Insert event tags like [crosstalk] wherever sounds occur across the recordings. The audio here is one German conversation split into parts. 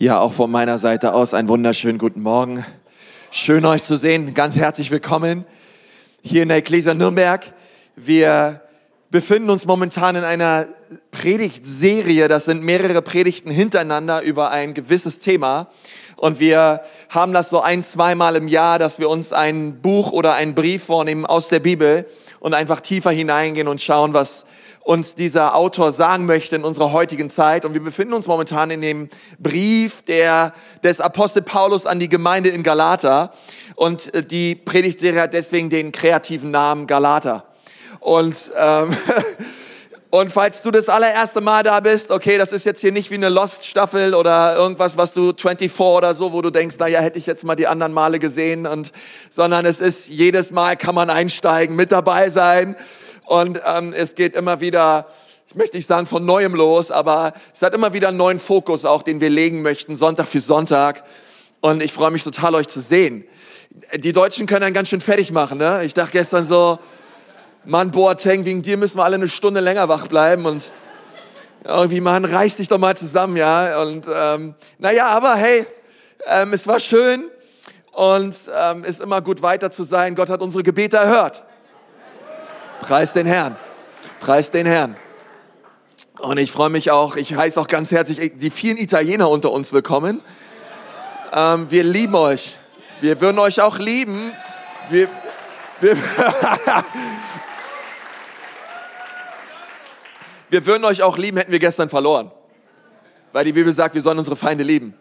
Ja, auch von meiner Seite aus einen wunderschönen guten Morgen. Schön euch zu sehen. Ganz herzlich willkommen hier in der Ecclesia Nürnberg. Wir befinden uns momentan in einer Predigtserie. Das sind mehrere Predigten hintereinander über ein gewisses Thema. Und wir haben das so ein, zweimal im Jahr, dass wir uns ein Buch oder einen Brief vornehmen aus der Bibel und einfach tiefer hineingehen und schauen, was uns dieser Autor sagen möchte in unserer heutigen Zeit. Und wir befinden uns momentan in dem Brief der, des Apostel Paulus an die Gemeinde in Galata. Und äh, die Predigtserie hat deswegen den kreativen Namen Galata. Und, ähm, [laughs] und falls du das allererste Mal da bist, okay, das ist jetzt hier nicht wie eine Lost-Staffel oder irgendwas, was du 24 oder so, wo du denkst, naja, hätte ich jetzt mal die anderen Male gesehen und, sondern es ist jedes Mal kann man einsteigen, mit dabei sein. Und ähm, es geht immer wieder, ich möchte nicht sagen von neuem los, aber es hat immer wieder einen neuen Fokus auch, den wir legen möchten, Sonntag für Sonntag. Und ich freue mich total, euch zu sehen. Die Deutschen können einen ganz schön fertig machen. Ne? Ich dachte gestern so, Mann, Boateng, wegen dir müssen wir alle eine Stunde länger wach bleiben. Und irgendwie, Mann, reiß dich doch mal zusammen, ja. Und ähm, naja, aber hey, ähm, es war schön und ähm, ist immer gut weiter zu sein. Gott hat unsere Gebete erhört. Preis den Herrn. Preis den Herrn. Und ich freue mich auch, ich heiße auch ganz herzlich die vielen Italiener unter uns willkommen. Ähm, wir lieben euch. Wir würden euch auch lieben. Wir, wir, [laughs] wir würden euch auch lieben, hätten wir gestern verloren. Weil die Bibel sagt, wir sollen unsere Feinde lieben.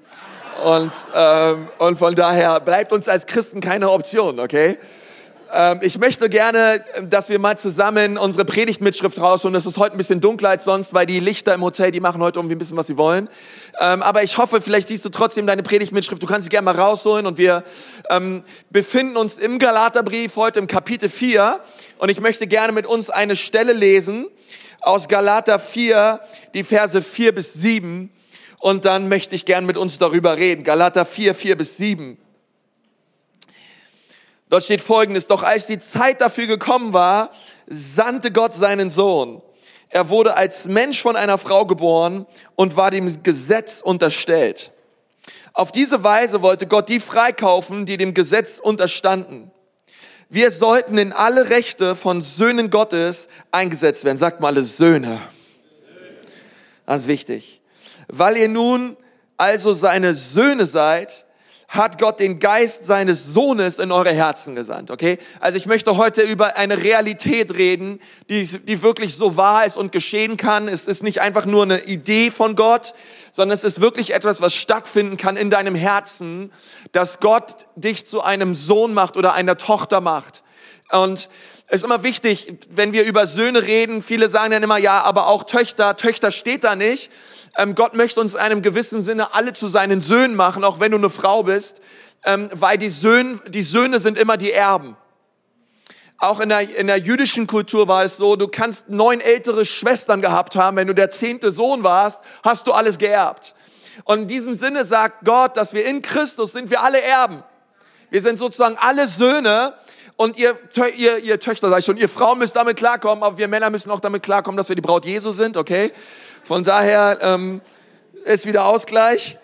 Und, ähm, und von daher bleibt uns als Christen keine Option, okay? Ähm, ich möchte gerne, dass wir mal zusammen unsere Predigtmitschrift rausholen. Es ist heute ein bisschen dunkler als sonst, weil die Lichter im Hotel, die machen heute irgendwie ein bisschen, was sie wollen. Ähm, aber ich hoffe, vielleicht siehst du trotzdem deine Predigtmitschrift. Du kannst sie gerne mal rausholen. Und wir ähm, befinden uns im Galaterbrief heute im Kapitel 4. Und ich möchte gerne mit uns eine Stelle lesen aus Galater 4, die Verse 4 bis 7. Und dann möchte ich gerne mit uns darüber reden. Galater 4, 4 bis 7. Dort steht folgendes, doch als die Zeit dafür gekommen war, sandte Gott seinen Sohn. Er wurde als Mensch von einer Frau geboren und war dem Gesetz unterstellt. Auf diese Weise wollte Gott die freikaufen, die dem Gesetz unterstanden. Wir sollten in alle Rechte von Söhnen Gottes eingesetzt werden. Sagt mal alle Söhne. Das ist wichtig. Weil ihr nun also seine Söhne seid, hat Gott den Geist seines Sohnes in eure Herzen gesandt, okay? Also ich möchte heute über eine Realität reden, die, die wirklich so wahr ist und geschehen kann. Es ist nicht einfach nur eine Idee von Gott, sondern es ist wirklich etwas, was stattfinden kann in deinem Herzen, dass Gott dich zu einem Sohn macht oder einer Tochter macht. Und es ist immer wichtig, wenn wir über Söhne reden, viele sagen dann immer, ja, aber auch Töchter, Töchter steht da nicht, ähm, Gott möchte uns in einem gewissen Sinne alle zu seinen Söhnen machen, auch wenn du eine Frau bist, ähm, weil die Söhne, die Söhne sind immer die Erben. Auch in der, in der jüdischen Kultur war es so, du kannst neun ältere Schwestern gehabt haben. Wenn du der zehnte Sohn warst, hast du alles geerbt. Und in diesem Sinne sagt Gott, dass wir in Christus sind wir alle Erben. Wir sind sozusagen alle Söhne und ihr, ihr, ihr Töchter, sag ich schon, ihr Frauen müsst damit klarkommen, aber wir Männer müssen auch damit klarkommen, dass wir die Braut Jesu sind, okay? Von daher ähm, ist wieder Ausgleich.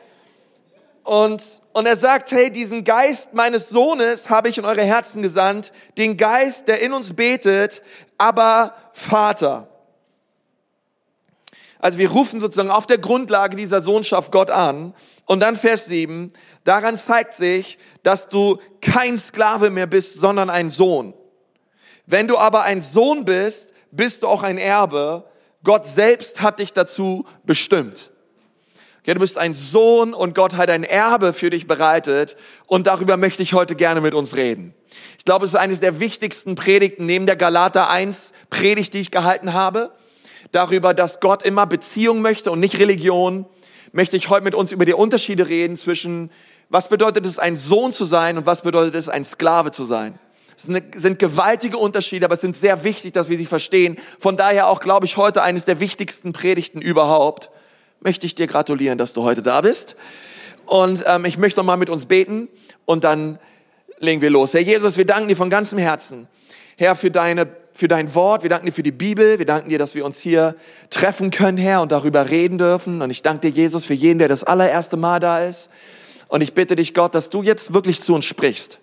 Und, und er sagt, hey, diesen Geist meines Sohnes habe ich in eure Herzen gesandt, den Geist, der in uns betet, aber Vater. Also wir rufen sozusagen auf der Grundlage dieser Sohnschaft Gott an. Und dann Vers 7, daran zeigt sich, dass du kein Sklave mehr bist, sondern ein Sohn. Wenn du aber ein Sohn bist, bist du auch ein Erbe Gott selbst hat dich dazu bestimmt. Okay, du bist ein Sohn und Gott hat ein Erbe für dich bereitet und darüber möchte ich heute gerne mit uns reden. Ich glaube, es ist eines der wichtigsten Predigten neben der Galater 1 Predigt, die ich gehalten habe. Darüber, dass Gott immer Beziehung möchte und nicht Religion, möchte ich heute mit uns über die Unterschiede reden zwischen, was bedeutet es, ein Sohn zu sein und was bedeutet es, ein Sklave zu sein. Es sind gewaltige Unterschiede, aber es sind sehr wichtig, dass wir sie verstehen. Von daher auch, glaube ich, heute eines der wichtigsten Predigten überhaupt. Möchte ich dir gratulieren, dass du heute da bist. Und ähm, ich möchte noch mal mit uns beten und dann legen wir los. Herr Jesus, wir danken dir von ganzem Herzen, Herr, für deine für dein Wort, wir danken dir für die Bibel, wir danken dir, dass wir uns hier treffen können, Herr, und darüber reden dürfen. Und ich danke dir, Jesus, für jeden, der das allererste Mal da ist. Und ich bitte dich, Gott, dass du jetzt wirklich zu uns sprichst.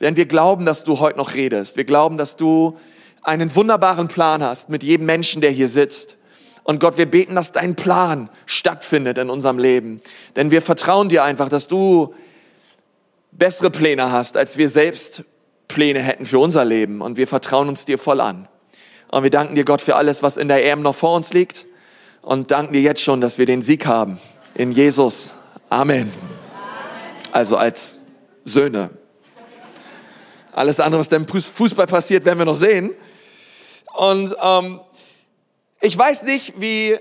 Denn wir glauben, dass du heute noch redest. Wir glauben, dass du einen wunderbaren Plan hast mit jedem Menschen, der hier sitzt. Und Gott, wir beten, dass dein Plan stattfindet in unserem Leben. Denn wir vertrauen dir einfach, dass du bessere Pläne hast, als wir selbst Pläne hätten für unser Leben. Und wir vertrauen uns dir voll an. Und wir danken dir, Gott, für alles, was in der EM noch vor uns liegt. Und danken dir jetzt schon, dass wir den Sieg haben. In Jesus. Amen. Also als Söhne. Alles andere, was da im Fußball passiert, werden wir noch sehen. Und ähm, ich weiß nicht, wie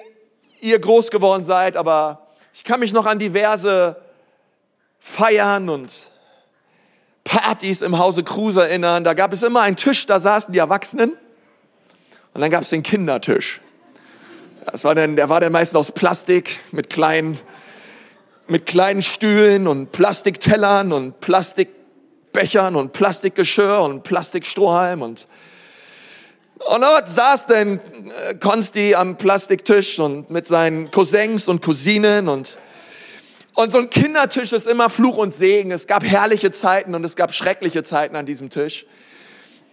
ihr groß geworden seid, aber ich kann mich noch an diverse Feiern und Partys im Hause Cruz erinnern. Da gab es immer einen Tisch, da saßen die Erwachsenen und dann gab es den Kindertisch. Das war dann, der war dann meistens aus Plastik mit kleinen, mit kleinen Stühlen und Plastiktellern und Plastikbechern und Plastikgeschirr und Plastikstrohhalm und und dort saß dann äh, Konsti am Plastiktisch und mit seinen Cousins und Cousinen und und so ein Kindertisch ist immer Fluch und Segen. Es gab herrliche Zeiten und es gab schreckliche Zeiten an diesem Tisch.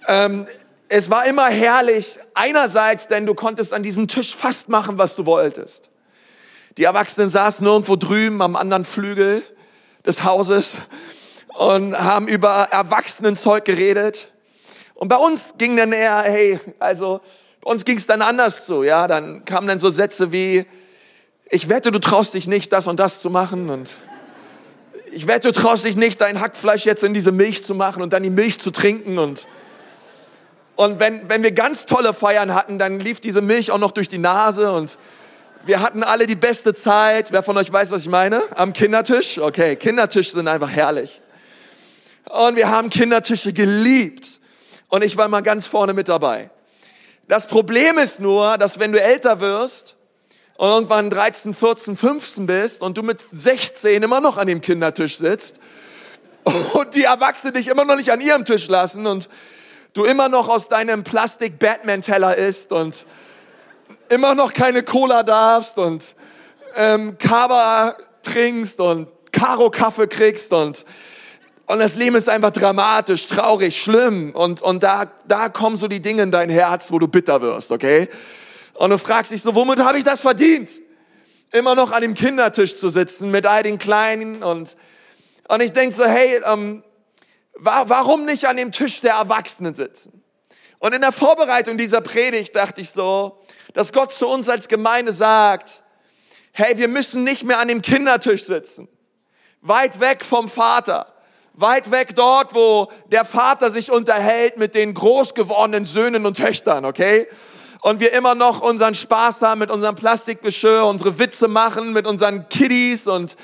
Ähm, es war immer herrlich, einerseits, denn du konntest an diesem Tisch fast machen, was du wolltest. Die Erwachsenen saßen irgendwo drüben am anderen Flügel des Hauses und haben über Erwachsenenzeug geredet. Und bei uns ging dann eher, hey, also bei uns ging es dann anders so, ja. Dann kamen dann so Sätze wie, ich wette, du traust dich nicht, das und das zu machen und ich wette, du traust dich nicht, dein Hackfleisch jetzt in diese Milch zu machen und dann die Milch zu trinken und und wenn, wenn wir ganz tolle Feiern hatten, dann lief diese Milch auch noch durch die Nase und wir hatten alle die beste Zeit. Wer von euch weiß, was ich meine? Am Kindertisch? Okay, Kindertische sind einfach herrlich. Und wir haben Kindertische geliebt. Und ich war mal ganz vorne mit dabei. Das Problem ist nur, dass wenn du älter wirst, und irgendwann 13, 14, 15 bist und du mit 16 immer noch an dem Kindertisch sitzt und die Erwachsenen dich immer noch nicht an ihrem Tisch lassen und du immer noch aus deinem Plastik-Batman-Teller isst und immer noch keine Cola darfst und ähm, Kaba trinkst und Karo-Kaffee kriegst und und das Leben ist einfach dramatisch, traurig, schlimm. Und, und da, da kommen so die Dinge in dein Herz, wo du bitter wirst, okay? Und du fragst dich so, womit habe ich das verdient? Immer noch an dem Kindertisch zu sitzen mit all den Kleinen und, und ich denk so, hey, ähm, warum nicht an dem Tisch der Erwachsenen sitzen? Und in der Vorbereitung dieser Predigt dachte ich so, dass Gott zu uns als Gemeinde sagt, hey, wir müssen nicht mehr an dem Kindertisch sitzen. Weit weg vom Vater. Weit weg dort, wo der Vater sich unterhält mit den groß gewordenen Söhnen und Töchtern, okay? Und wir immer noch unseren Spaß haben mit unserem Plastikgeschirr, unsere Witze machen mit unseren Kiddies und,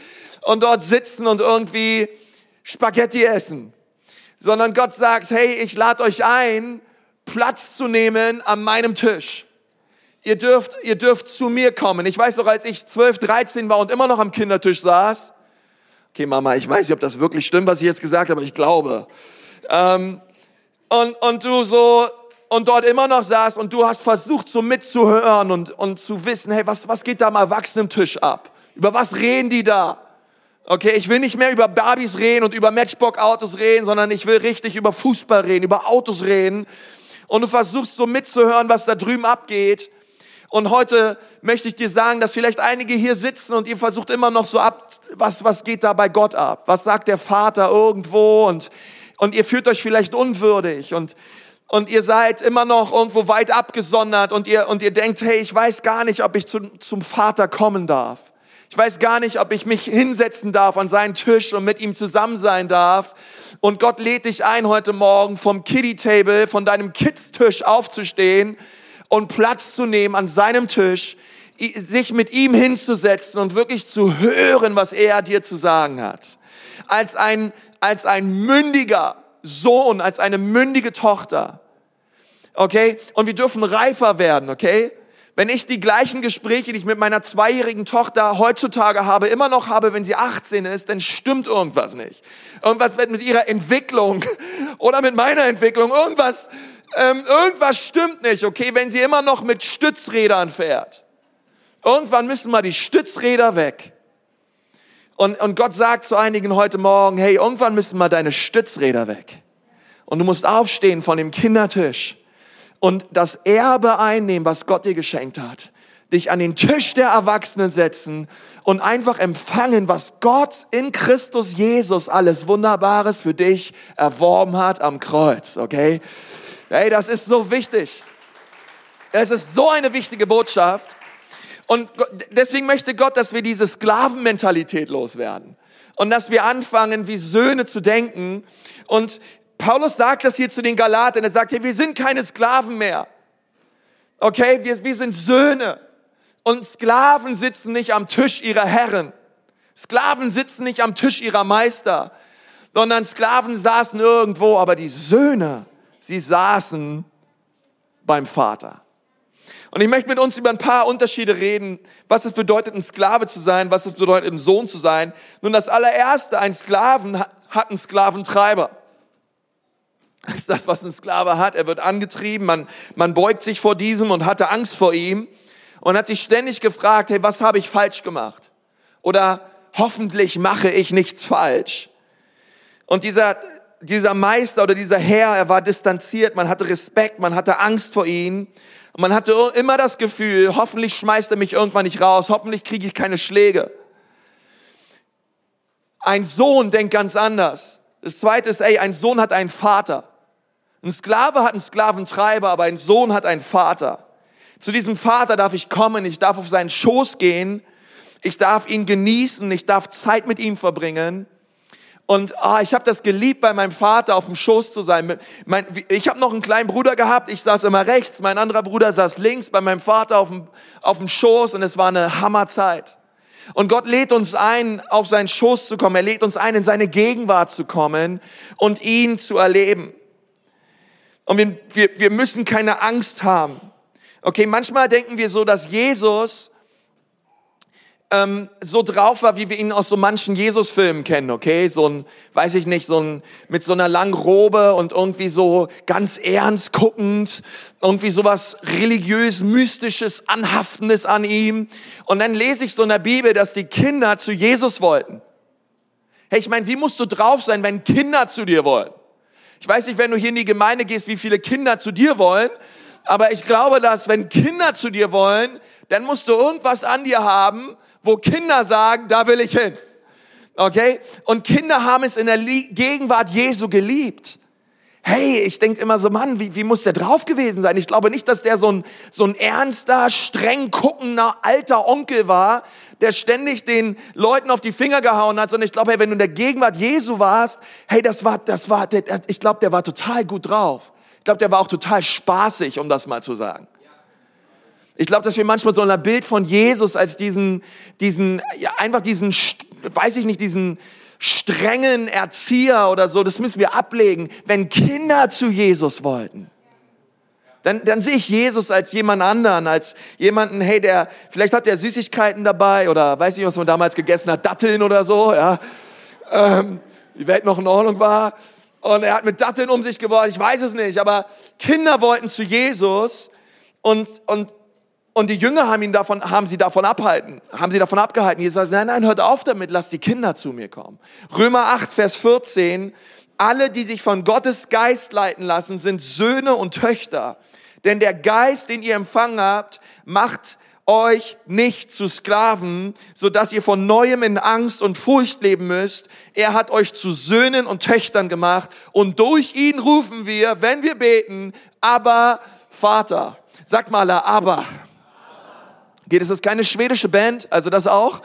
und dort sitzen und irgendwie Spaghetti essen. Sondern Gott sagt, hey, ich lade euch ein, Platz zu nehmen an meinem Tisch. Ihr dürft, ihr dürft zu mir kommen. Ich weiß noch, als ich 12, 13 war und immer noch am Kindertisch saß. Okay, Mama, ich weiß nicht, ob das wirklich stimmt, was ich jetzt gesagt habe, aber ich glaube. Ähm, und, und du so und dort immer noch saß und du hast versucht, so mitzuhören und, und zu wissen, hey, was, was geht da am Erwachsenentisch ab? Über was reden die da? Okay, ich will nicht mehr über Barbies reden und über Matchbox-Autos reden, sondern ich will richtig über Fußball reden, über Autos reden. Und du versuchst so mitzuhören, was da drüben abgeht. Und heute möchte ich dir sagen, dass vielleicht einige hier sitzen und ihr versucht immer noch so ab, was, was geht da bei Gott ab? Was sagt der Vater irgendwo? Und, und ihr fühlt euch vielleicht unwürdig. Und und ihr seid immer noch irgendwo weit abgesondert und ihr, und ihr denkt, hey, ich weiß gar nicht, ob ich zu, zum Vater kommen darf. Ich weiß gar nicht, ob ich mich hinsetzen darf an seinen Tisch und mit ihm zusammen sein darf. Und Gott lädt dich ein, heute Morgen vom Kiddie Table, von deinem Kids-Tisch aufzustehen und Platz zu nehmen an seinem Tisch, sich mit ihm hinzusetzen und wirklich zu hören, was er dir zu sagen hat. Als ein, als ein mündiger Sohn, als eine mündige Tochter okay? Und wir dürfen reifer werden, okay? Wenn ich die gleichen Gespräche, die ich mit meiner zweijährigen Tochter heutzutage habe, immer noch habe, wenn sie 18 ist, dann stimmt irgendwas nicht. Irgendwas wird mit ihrer Entwicklung [laughs] oder mit meiner Entwicklung, irgendwas, ähm, irgendwas stimmt nicht, okay, wenn sie immer noch mit Stützrädern fährt. Irgendwann müssen mal die Stützräder weg. Und, und Gott sagt zu einigen heute Morgen, hey, irgendwann müssen mal deine Stützräder weg. Und du musst aufstehen von dem Kindertisch und das Erbe einnehmen, was Gott dir geschenkt hat. Dich an den Tisch der Erwachsenen setzen und einfach empfangen, was Gott in Christus Jesus alles Wunderbares für dich erworben hat am Kreuz, okay? Hey, das ist so wichtig. Es ist so eine wichtige Botschaft. Und deswegen möchte Gott, dass wir diese Sklavenmentalität loswerden. Und dass wir anfangen, wie Söhne zu denken. Und Paulus sagt das hier zu den Galatern. Er sagt, hey, wir sind keine Sklaven mehr. Okay, wir, wir sind Söhne. Und Sklaven sitzen nicht am Tisch ihrer Herren. Sklaven sitzen nicht am Tisch ihrer Meister, sondern Sklaven saßen irgendwo, aber die Söhne, sie saßen beim Vater. Und ich möchte mit uns über ein paar Unterschiede reden, was es bedeutet, ein Sklave zu sein, was es bedeutet, ein Sohn zu sein. Nun, das allererste, ein Sklaven hat einen Sklaventreiber. Ist das, was ein Sklave hat. Er wird angetrieben, man, man beugt sich vor diesem und hatte Angst vor ihm und hat sich ständig gefragt, hey, was habe ich falsch gemacht? Oder hoffentlich mache ich nichts falsch. Und dieser, dieser Meister oder dieser Herr, er war distanziert, man hatte Respekt, man hatte Angst vor ihm. Und man hatte immer das Gefühl, hoffentlich schmeißt er mich irgendwann nicht raus, hoffentlich kriege ich keine Schläge. Ein Sohn denkt ganz anders. Das zweite ist, ey, ein Sohn hat einen Vater. Ein Sklave hat einen Sklaventreiber, aber ein Sohn hat einen Vater. Zu diesem Vater darf ich kommen, ich darf auf seinen Schoß gehen, ich darf ihn genießen, ich darf Zeit mit ihm verbringen. Und ah, ich habe das geliebt, bei meinem Vater auf dem Schoß zu sein. Mein, ich habe noch einen kleinen Bruder gehabt, ich saß immer rechts, mein anderer Bruder saß links bei meinem Vater auf dem, auf dem Schoß und es war eine Hammerzeit. Und Gott lädt uns ein, auf seinen Schoß zu kommen. Er lädt uns ein, in seine Gegenwart zu kommen und ihn zu erleben. Und wir, wir, wir müssen keine Angst haben. Okay, manchmal denken wir so, dass Jesus ähm, so drauf war, wie wir ihn aus so manchen Jesus-Filmen kennen, okay? So ein, weiß ich nicht, so ein, mit so einer langen Robe und irgendwie so ganz ernst guckend, irgendwie sowas religiös, mystisches, anhaftendes an ihm. Und dann lese ich so in der Bibel, dass die Kinder zu Jesus wollten. Hey, ich meine, wie musst du drauf sein, wenn Kinder zu dir wollen? Ich weiß nicht, wenn du hier in die Gemeinde gehst, wie viele Kinder zu dir wollen, aber ich glaube, dass wenn Kinder zu dir wollen, dann musst du irgendwas an dir haben, wo Kinder sagen, da will ich hin. Okay? Und Kinder haben es in der Gegenwart Jesu geliebt. Hey, ich denke immer so, Mann, wie, wie muss der drauf gewesen sein? Ich glaube nicht, dass der so ein, so ein ernster, streng guckender alter Onkel war, der ständig den Leuten auf die Finger gehauen hat, sondern ich glaube, hey, wenn du in der Gegenwart Jesu warst, hey, das war, das war, ich glaube, der war total gut drauf. Ich glaube, der war auch total spaßig, um das mal zu sagen. Ich glaube, dass wir manchmal so ein Bild von Jesus als diesen, diesen, ja, einfach diesen, weiß ich nicht, diesen strengen Erzieher oder so, das müssen wir ablegen. Wenn Kinder zu Jesus wollten, dann, dann sehe ich Jesus als jemand anderen, als jemanden, hey, der, vielleicht hat der Süßigkeiten dabei oder weiß nicht, was man damals gegessen hat, Datteln oder so, ja. Ähm, die Welt noch in Ordnung war. Und er hat mit Datteln um sich geworfen, ich weiß es nicht, aber Kinder wollten zu Jesus und, und, und die Jünger haben ihn davon, haben sie davon abhalten, haben sie davon abgehalten. Jesus sagt, nein, nein, hört auf damit, lasst die Kinder zu mir kommen. Römer 8, Vers 14, alle, die sich von Gottes Geist leiten lassen, sind Söhne und Töchter. Denn der Geist, den ihr empfangen habt, macht euch nicht zu Sklaven, so dass ihr von neuem in Angst und Furcht leben müsst. Er hat euch zu Söhnen und Töchtern gemacht und durch ihn rufen wir, wenn wir beten, aber Vater. Sag mal, aber. Geht es ist keine schwedische Band, also das auch,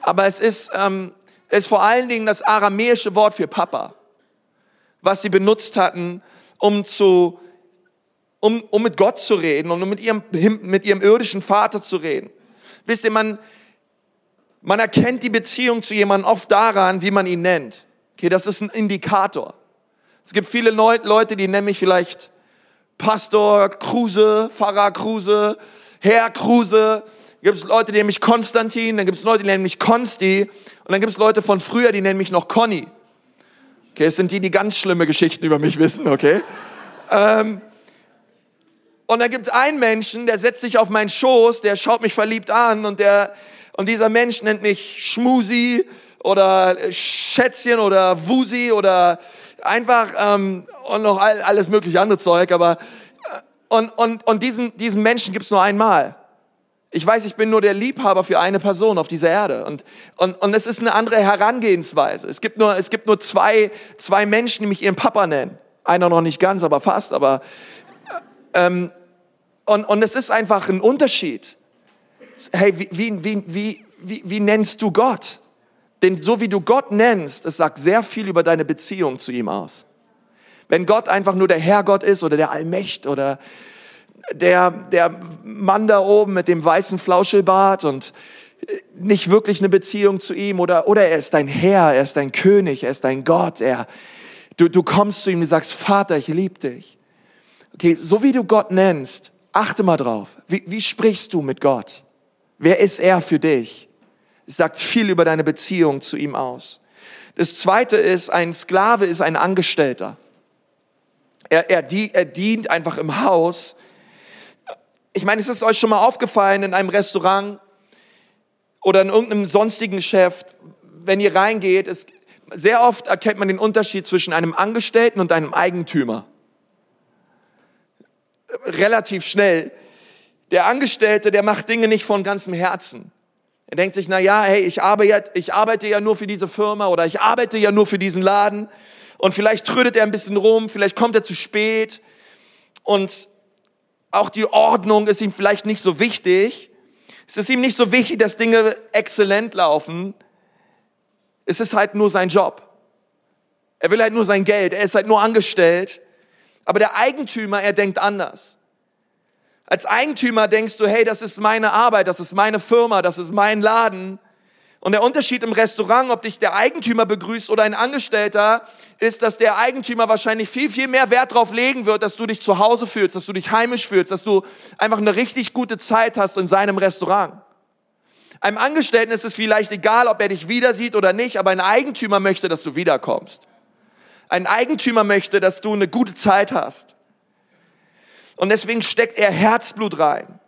aber es ist, ähm, ist vor allen Dingen das aramäische Wort für Papa, was sie benutzt hatten, um zu um, um mit Gott zu reden und um mit ihrem, mit ihrem irdischen Vater zu reden. Wisst ihr, man, man erkennt die Beziehung zu jemandem oft daran, wie man ihn nennt. Okay, das ist ein Indikator. Es gibt viele Leute, die nennen mich vielleicht Pastor Kruse, Pfarrer Kruse, Herr Kruse. Gibt es Leute, die nennen mich Konstantin, dann gibt es Leute, die nennen mich Konsti und dann gibt es Leute von früher, die nennen mich noch Conny. Okay, es sind die, die ganz schlimme Geschichten über mich wissen, okay? Ähm, Und dann gibt es einen Menschen, der setzt sich auf meinen Schoß, der schaut mich verliebt an und der, und dieser Mensch nennt mich Schmusi oder Schätzchen oder Wusi oder einfach ähm, und noch all, alles mögliche andere Zeug, aber äh, und, und, und diesen, diesen Menschen gibt's nur einmal. Ich weiß, ich bin nur der Liebhaber für eine Person auf dieser Erde. Und, und, und es ist eine andere Herangehensweise. Es gibt nur, es gibt nur zwei, zwei Menschen, die mich ihren Papa nennen. Einer noch nicht ganz, aber fast. Aber, ähm, und, und es ist einfach ein Unterschied. Hey, wie, wie, wie, wie, wie, wie nennst du Gott? Denn so wie du Gott nennst, es sagt sehr viel über deine Beziehung zu ihm aus. Wenn Gott einfach nur der Herrgott ist oder der Allmächt oder der, der Mann da oben mit dem weißen Flauschelbart und nicht wirklich eine Beziehung zu ihm oder, oder er ist dein Herr, er ist dein König, er ist dein Gott, er, du, du kommst zu ihm und sagst, Vater, ich liebe dich. Okay, so wie du Gott nennst, achte mal drauf. Wie, wie sprichst du mit Gott? Wer ist er für dich? Es sagt viel über deine Beziehung zu ihm aus. Das zweite ist, ein Sklave ist ein Angestellter. Er, er, er dient einfach im Haus. Ich meine, ist es euch schon mal aufgefallen in einem Restaurant oder in irgendeinem sonstigen Geschäft, wenn ihr reingeht, ist, sehr oft erkennt man den Unterschied zwischen einem Angestellten und einem Eigentümer. Relativ schnell. Der Angestellte, der macht Dinge nicht von ganzem Herzen. Er denkt sich, na ja, hey, ich arbeite, ich arbeite ja nur für diese Firma oder ich arbeite ja nur für diesen Laden und vielleicht trödet er ein bisschen rum, vielleicht kommt er zu spät und auch die Ordnung ist ihm vielleicht nicht so wichtig. Es ist ihm nicht so wichtig, dass Dinge exzellent laufen. Es ist halt nur sein Job. Er will halt nur sein Geld. Er ist halt nur angestellt. Aber der Eigentümer, er denkt anders. Als Eigentümer denkst du, hey, das ist meine Arbeit, das ist meine Firma, das ist mein Laden. Und der Unterschied im Restaurant, ob dich der Eigentümer begrüßt oder ein Angestellter, ist, dass der Eigentümer wahrscheinlich viel, viel mehr Wert darauf legen wird, dass du dich zu Hause fühlst, dass du dich heimisch fühlst, dass du einfach eine richtig gute Zeit hast in seinem Restaurant. Einem Angestellten ist es vielleicht egal, ob er dich wieder sieht oder nicht, aber ein Eigentümer möchte, dass du wiederkommst. Ein Eigentümer möchte, dass du eine gute Zeit hast. Und deswegen steckt er Herzblut rein.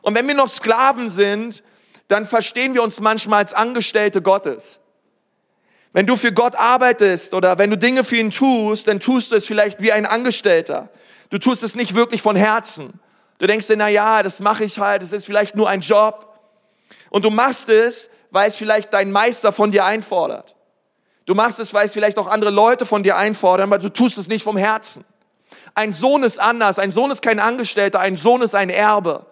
Und wenn wir noch Sklaven sind, dann verstehen wir uns manchmal als Angestellte Gottes. Wenn du für Gott arbeitest oder wenn du Dinge für ihn tust, dann tust du es vielleicht wie ein Angestellter. Du tust es nicht wirklich von Herzen. Du denkst dir, na ja, das mache ich halt, es ist vielleicht nur ein Job. Und du machst es, weil es vielleicht dein Meister von dir einfordert. Du machst es, weil es vielleicht auch andere Leute von dir einfordern, aber du tust es nicht vom Herzen. Ein Sohn ist anders. Ein Sohn ist kein Angestellter. Ein Sohn ist ein Erbe.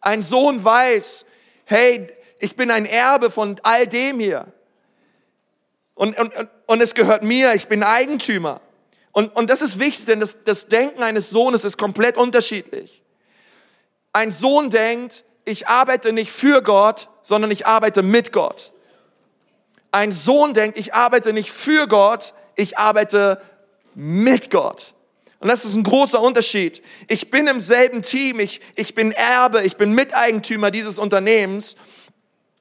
Ein Sohn weiß, hey, ich bin ein Erbe von all dem hier. Und, und, und es gehört mir. Ich bin Eigentümer. Und, und das ist wichtig, denn das, das Denken eines Sohnes ist komplett unterschiedlich. Ein Sohn denkt, ich arbeite nicht für Gott, sondern ich arbeite mit Gott. Ein Sohn denkt, ich arbeite nicht für Gott, ich arbeite mit Gott. Und das ist ein großer Unterschied. Ich bin im selben Team, ich, ich bin Erbe, ich bin Miteigentümer dieses Unternehmens.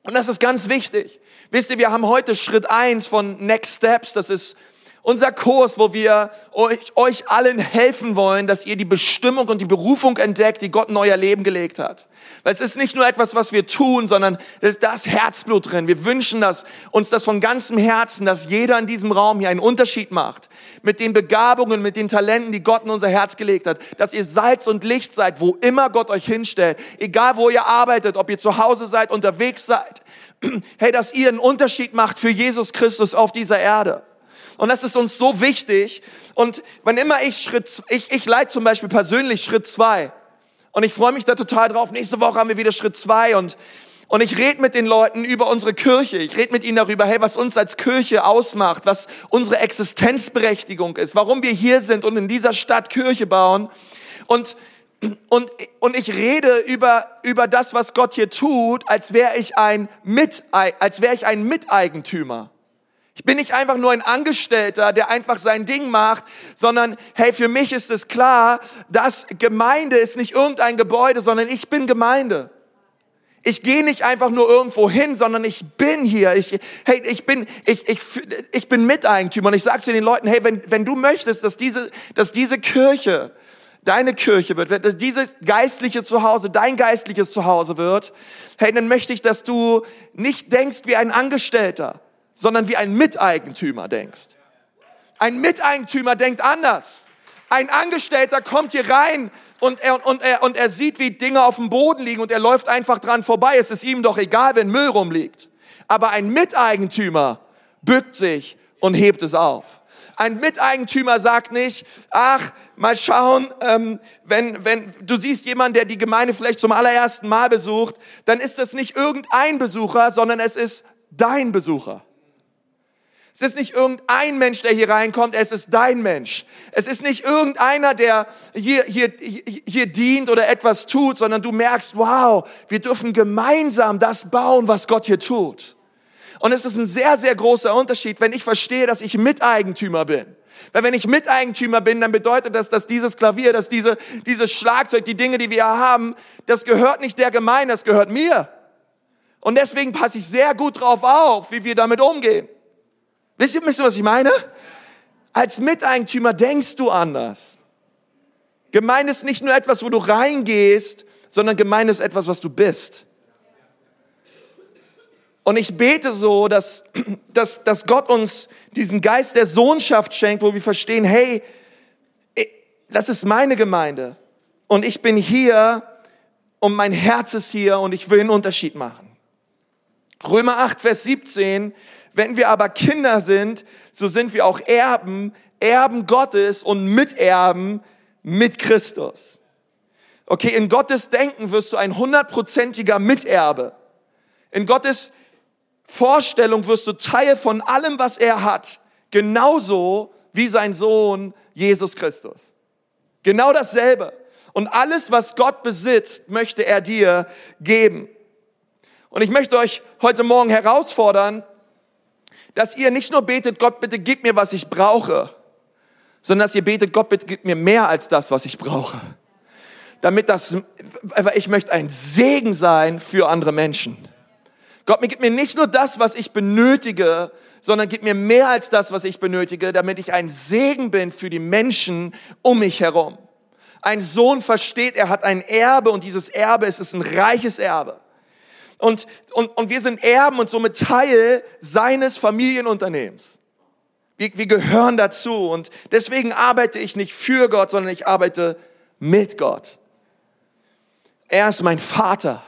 Und das ist ganz wichtig. Wisst ihr, wir haben heute Schritt eins von Next Steps. Das ist unser Kurs, wo wir euch, euch allen helfen wollen, dass ihr die Bestimmung und die Berufung entdeckt, die Gott in euer Leben gelegt hat. Weil es ist nicht nur etwas, was wir tun, sondern es ist das Herzblut drin. Wir wünschen das, uns das von ganzem Herzen, dass jeder in diesem Raum hier einen Unterschied macht. Mit den Begabungen, mit den Talenten, die Gott in unser Herz gelegt hat. Dass ihr Salz und Licht seid, wo immer Gott euch hinstellt. Egal wo ihr arbeitet, ob ihr zu Hause seid, unterwegs seid. [clears throat] Hey, dass ihr einen Unterschied macht für Jesus Christus auf dieser Erde. Und das ist uns so wichtig. Und wann immer ich Schritt, ich, ich leite zum Beispiel persönlich Schritt zwei. Und ich freue mich da total drauf. Nächste Woche haben wir wieder Schritt zwei und und ich rede mit den Leuten über unsere Kirche. Ich rede mit ihnen darüber, hey, was uns als Kirche ausmacht, was unsere Existenzberechtigung ist, warum wir hier sind und in dieser Stadt Kirche bauen. Und, und, und ich rede über, über das, was Gott hier tut, als wäre ich ein Mit, als wäre ich ein Miteigentümer. Ich bin nicht einfach nur ein Angestellter, der einfach sein Ding macht, sondern hey, für mich ist es klar, dass Gemeinde ist nicht irgendein Gebäude, sondern ich bin Gemeinde. Ich gehe nicht einfach nur irgendwo hin, sondern ich bin hier. Ich, hey, ich bin, ich, ich, ich bin Miteigentümer und ich sage zu den Leuten, hey, wenn, wenn du möchtest, dass diese, dass diese Kirche deine Kirche wird, dass dieses geistliche Zuhause dein geistliches Zuhause wird, hey, dann möchte ich, dass du nicht denkst wie ein Angestellter, sondern wie ein Miteigentümer denkst. Ein Miteigentümer denkt anders. Ein Angestellter kommt hier rein und er, und, er, und er sieht, wie Dinge auf dem Boden liegen und er läuft einfach dran vorbei. Es ist ihm doch egal, wenn Müll rumliegt. Aber ein Miteigentümer bückt sich und hebt es auf. Ein Miteigentümer sagt nicht, ach, mal schauen, ähm, wenn, wenn du siehst jemanden, der die Gemeinde vielleicht zum allerersten Mal besucht, dann ist das nicht irgendein Besucher, sondern es ist dein Besucher. Es ist nicht irgendein Mensch, der hier reinkommt, es ist dein Mensch. Es ist nicht irgendeiner, der hier, hier, hier dient oder etwas tut, sondern du merkst, wow, wir dürfen gemeinsam das bauen, was Gott hier tut. Und es ist ein sehr, sehr großer Unterschied, wenn ich verstehe, dass ich Miteigentümer bin. Weil wenn ich Miteigentümer bin, dann bedeutet das, dass dieses Klavier, dass diese, dieses Schlagzeug, die Dinge, die wir haben, das gehört nicht der Gemeinde, das gehört mir. Und deswegen passe ich sehr gut drauf auf, wie wir damit umgehen. Wisst ihr, was ich meine? Als Miteigentümer denkst du anders. Gemeinde ist nicht nur etwas, wo du reingehst, sondern Gemeinde ist etwas, was du bist. Und ich bete so, dass, [clears throat] dass, dass Gott uns diesen Geist der Sohnschaft schenkt, wo wir verstehen, hey, das ist meine Gemeinde. Und ich bin hier und mein Herz ist hier und ich will einen Unterschied machen. Römer 8, Vers 17, wenn wir aber Kinder sind, so sind wir auch Erben, Erben Gottes und Miterben mit Christus. Okay, in Gottes Denken wirst du ein hundertprozentiger Miterbe. In Gottes Vorstellung wirst du Teil von allem, was er hat. Genauso wie sein Sohn Jesus Christus. Genau dasselbe. Und alles, was Gott besitzt, möchte er dir geben. Und ich möchte euch heute Morgen herausfordern, dass ihr nicht nur betet, Gott, bitte gib mir, was ich brauche, sondern dass ihr betet, Gott, bitte gib mir mehr als das, was ich brauche. Damit das, ich möchte ein Segen sein für andere Menschen. Gott, gib mir nicht nur das, was ich benötige, sondern gib mir mehr als das, was ich benötige, damit ich ein Segen bin für die Menschen um mich herum. Ein Sohn versteht, er hat ein Erbe und dieses Erbe ist, ist ein reiches Erbe. Und, und, und wir sind Erben und somit Teil seines Familienunternehmens. Wir, wir gehören dazu und deswegen arbeite ich nicht für Gott, sondern ich arbeite mit Gott. Er ist mein Vater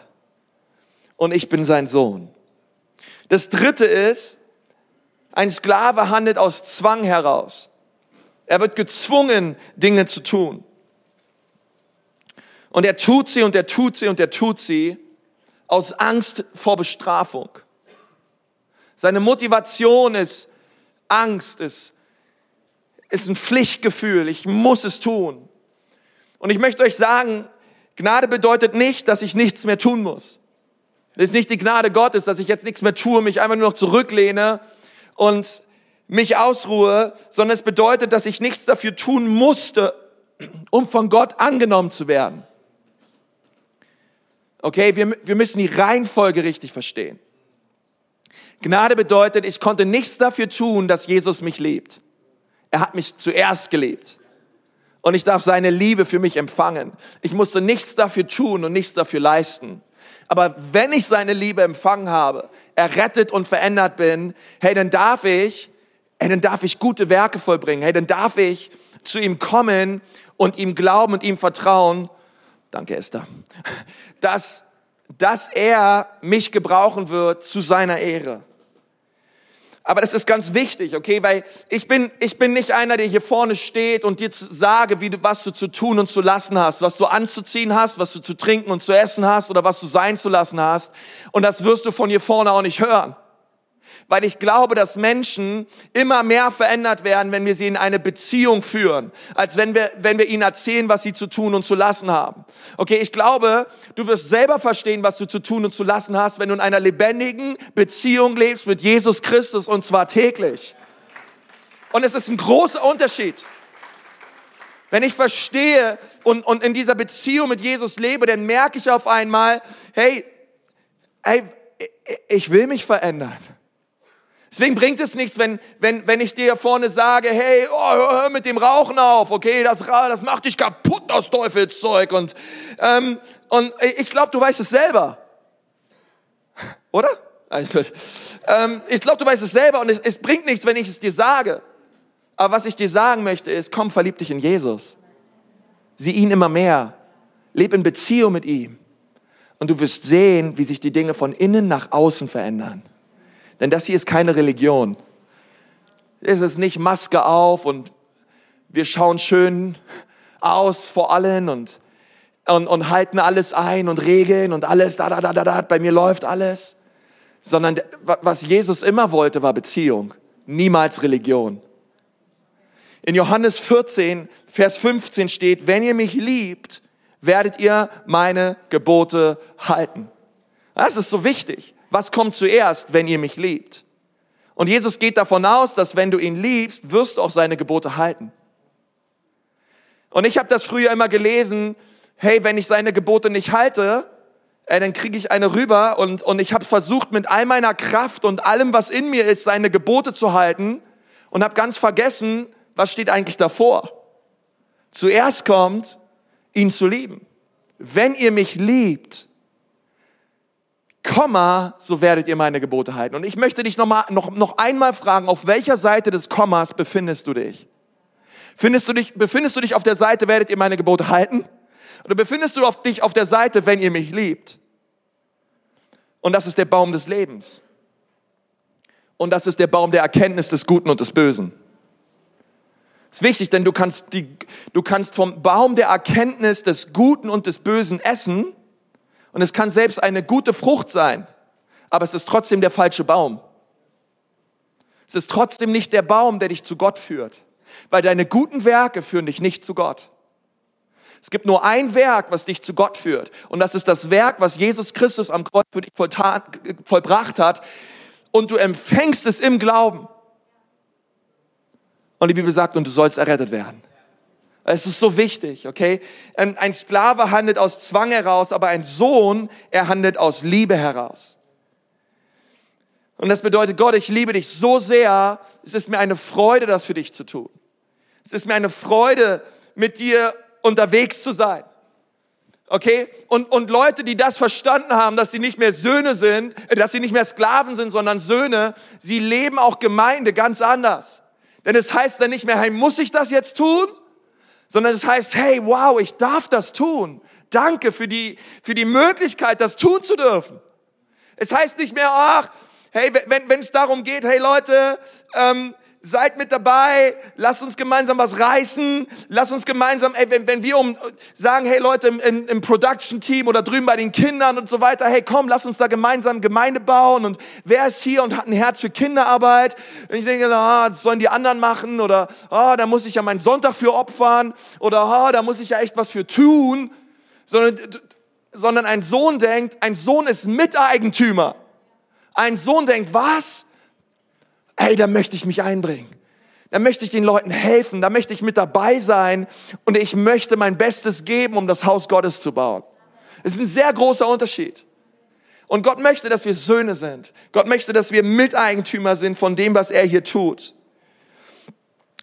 und ich bin sein Sohn. Das dritte ist, ein Sklave handelt aus Zwang heraus. Er wird gezwungen, Dinge zu tun. Und er tut sie und er tut sie und er tut sie aus Angst vor Bestrafung. Seine Motivation ist Angst, ist, ist ein Pflichtgefühl. Ich muss es tun. Und ich möchte euch sagen, Gnade bedeutet nicht, dass ich nichts mehr tun muss. Das ist nicht die Gnade Gottes, dass ich jetzt nichts mehr tue, mich einfach nur noch zurücklehne und mich ausruhe, sondern es bedeutet, dass ich nichts dafür tun musste, um von Gott angenommen zu werden. Okay, wir, wir müssen die Reihenfolge richtig verstehen. Gnade bedeutet, ich konnte nichts dafür tun, dass Jesus mich liebt. Er hat mich zuerst geliebt. Und ich darf seine Liebe für mich empfangen. Ich musste nichts dafür tun und nichts dafür leisten. Aber wenn ich seine Liebe empfangen habe, errettet und verändert bin, hey, dann darf ich, hey, dann darf ich gute Werke vollbringen. Hey, dann darf ich zu ihm kommen und ihm glauben und ihm vertrauen. Danke, Esther. Dass, dass er mich gebrauchen wird zu seiner Ehre. Aber das ist ganz wichtig, okay, weil ich bin, ich bin nicht einer, der hier vorne steht und dir sage, wie du, was du zu tun und zu lassen hast, was du anzuziehen hast, was du zu trinken und zu essen hast oder was du sein zu lassen hast. Und das wirst du von hier vorne auch nicht hören weil ich glaube, dass Menschen immer mehr verändert werden, wenn wir sie in eine Beziehung führen, als wenn wir, wenn wir ihnen erzählen, was sie zu tun und zu lassen haben. Okay, ich glaube, du wirst selber verstehen, was du zu tun und zu lassen hast, wenn du in einer lebendigen Beziehung lebst mit Jesus Christus und zwar täglich. Und es ist ein großer Unterschied. Wenn ich verstehe und, und in dieser Beziehung mit Jesus lebe, dann merke ich auf einmal, hey, hey, ich will mich verändern. Deswegen bringt es nichts, wenn, wenn, wenn ich dir vorne sage, hey, oh, hör mit dem Rauchen auf, okay, das, das macht dich kaputt, das Teufelszeug. Und, ähm, und ich glaube, du weißt es selber. Oder? Ähm, ich glaube, du weißt es selber und es, es bringt nichts, wenn ich es dir sage. Aber was ich dir sagen möchte, ist, komm, verlieb dich in Jesus. Sieh ihn immer mehr. Leb in Beziehung mit ihm. Und du wirst sehen, wie sich die Dinge von innen nach außen verändern. Denn das hier ist keine Religion. Es ist nicht Maske auf und wir schauen schön aus vor allen und, und, und halten alles ein und regeln und alles, da, da, da, da, da, bei mir läuft alles. Sondern was Jesus immer wollte, war Beziehung, niemals Religion. In Johannes 14, Vers 15 steht, wenn ihr mich liebt, werdet ihr meine Gebote halten. Das ist so wichtig was kommt zuerst, wenn ihr mich liebt? Und Jesus geht davon aus, dass wenn du ihn liebst, wirst du auch seine Gebote halten. Und ich habe das früher immer gelesen, hey, wenn ich seine Gebote nicht halte, ey, dann kriege ich eine rüber und, und ich habe versucht mit all meiner Kraft und allem, was in mir ist, seine Gebote zu halten und habe ganz vergessen, was steht eigentlich davor. Zuerst kommt, ihn zu lieben. Wenn ihr mich liebt, Komma, so werdet ihr meine Gebote halten. Und ich möchte dich noch, mal, noch, noch einmal fragen, auf welcher Seite des Kommas befindest du dich? Findest du dich? Befindest du dich auf der Seite, werdet ihr meine Gebote halten? Oder befindest du dich auf der Seite, wenn ihr mich liebt? Und das ist der Baum des Lebens. Und das ist der Baum der Erkenntnis des Guten und des Bösen. Ist wichtig, denn du kannst, die, du kannst vom Baum der Erkenntnis des Guten und des Bösen essen und es kann selbst eine gute Frucht sein, aber es ist trotzdem der falsche Baum. Es ist trotzdem nicht der Baum, der dich zu Gott führt, weil deine guten Werke führen dich nicht zu Gott. Es gibt nur ein Werk, was dich zu Gott führt. Und das ist das Werk, was Jesus Christus am Kreuz für dich vollbracht hat. Und du empfängst es im Glauben. Und die Bibel sagt, und du sollst errettet werden. Es ist so wichtig, okay? Ein Sklave handelt aus Zwang heraus, aber ein Sohn, er handelt aus Liebe heraus. Und das bedeutet, Gott, ich liebe dich so sehr, es ist mir eine Freude, das für dich zu tun. Es ist mir eine Freude, mit dir unterwegs zu sein. Okay? Und, und Leute, die das verstanden haben, dass sie nicht mehr Söhne sind, äh, dass sie nicht mehr Sklaven sind, sondern Söhne, sie leben auch Gemeinde ganz anders. Denn es heißt dann nicht mehr, hey, muss ich das jetzt tun? Sondern es heißt, hey, wow, ich darf das tun. Danke für die, für die Möglichkeit, das tun zu dürfen. Es heißt nicht mehr, ach, hey, wenn, es darum geht, hey Leute, ähm, seid mit dabei, lasst uns gemeinsam was reißen, lasst uns gemeinsam, ey, wenn, wenn wir um sagen, hey Leute im, im, im Production-Team oder drüben bei den Kindern und so weiter, hey komm, lass uns da gemeinsam Gemeinde bauen und wer ist hier und hat ein Herz für Kinderarbeit? Und ich denke, ah, das sollen die anderen machen oder ah, da muss ich ja meinen Sonntag für opfern oder ah, da muss ich ja echt was für tun, sondern, sondern ein Sohn denkt, ein Sohn ist Miteigentümer. Ein Sohn denkt, was? Hey, da möchte ich mich einbringen. Da möchte ich den Leuten helfen, da möchte ich mit dabei sein und ich möchte mein Bestes geben, um das Haus Gottes zu bauen. Es ist ein sehr großer Unterschied. Und Gott möchte, dass wir Söhne sind. Gott möchte, dass wir Miteigentümer sind von dem, was er hier tut.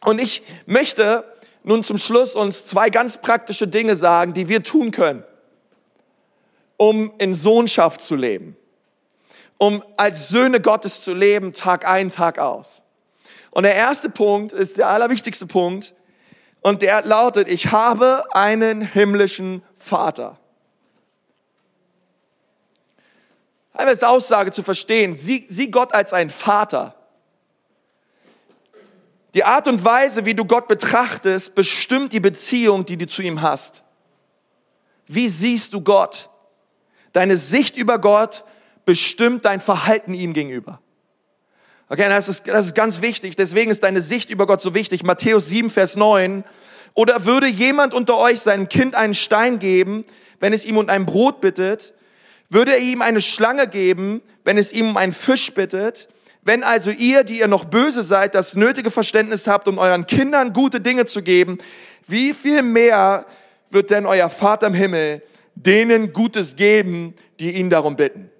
Und ich möchte nun zum Schluss uns zwei ganz praktische Dinge sagen, die wir tun können, um in Sohnschaft zu leben um als Söhne Gottes zu leben, Tag ein, Tag aus. Und der erste Punkt ist der allerwichtigste Punkt und der lautet, ich habe einen himmlischen Vater. Einmal als Aussage zu verstehen, sieh, sieh Gott als einen Vater. Die Art und Weise, wie du Gott betrachtest, bestimmt die Beziehung, die du zu ihm hast. Wie siehst du Gott? Deine Sicht über Gott bestimmt dein Verhalten ihm gegenüber. Okay, das ist, das ist ganz wichtig. Deswegen ist deine Sicht über Gott so wichtig. Matthäus 7, Vers 9. Oder würde jemand unter euch seinem Kind einen Stein geben, wenn es ihm um ein Brot bittet? Würde er ihm eine Schlange geben, wenn es ihm um einen Fisch bittet? Wenn also ihr, die ihr noch böse seid, das nötige Verständnis habt, um euren Kindern gute Dinge zu geben, wie viel mehr wird denn euer Vater im Himmel denen Gutes geben, die ihn darum bitten?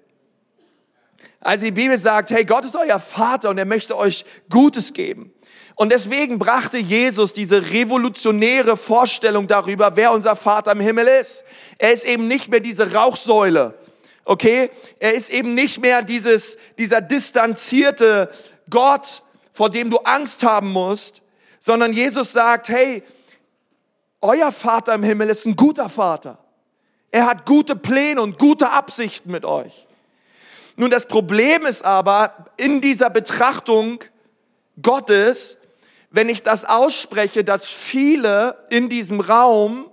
Also die Bibel sagt, hey, Gott ist euer Vater und er möchte euch Gutes geben. Und deswegen brachte Jesus diese revolutionäre Vorstellung darüber, wer unser Vater im Himmel ist. Er ist eben nicht mehr diese Rauchsäule. Okay? Er ist eben nicht mehr dieses, dieser distanzierte Gott, vor dem du Angst haben musst, sondern Jesus sagt, hey, euer Vater im Himmel ist ein guter Vater. Er hat gute Pläne und gute Absichten mit euch. Nun, das Problem ist aber in dieser Betrachtung Gottes, wenn ich das ausspreche, dass viele in diesem Raum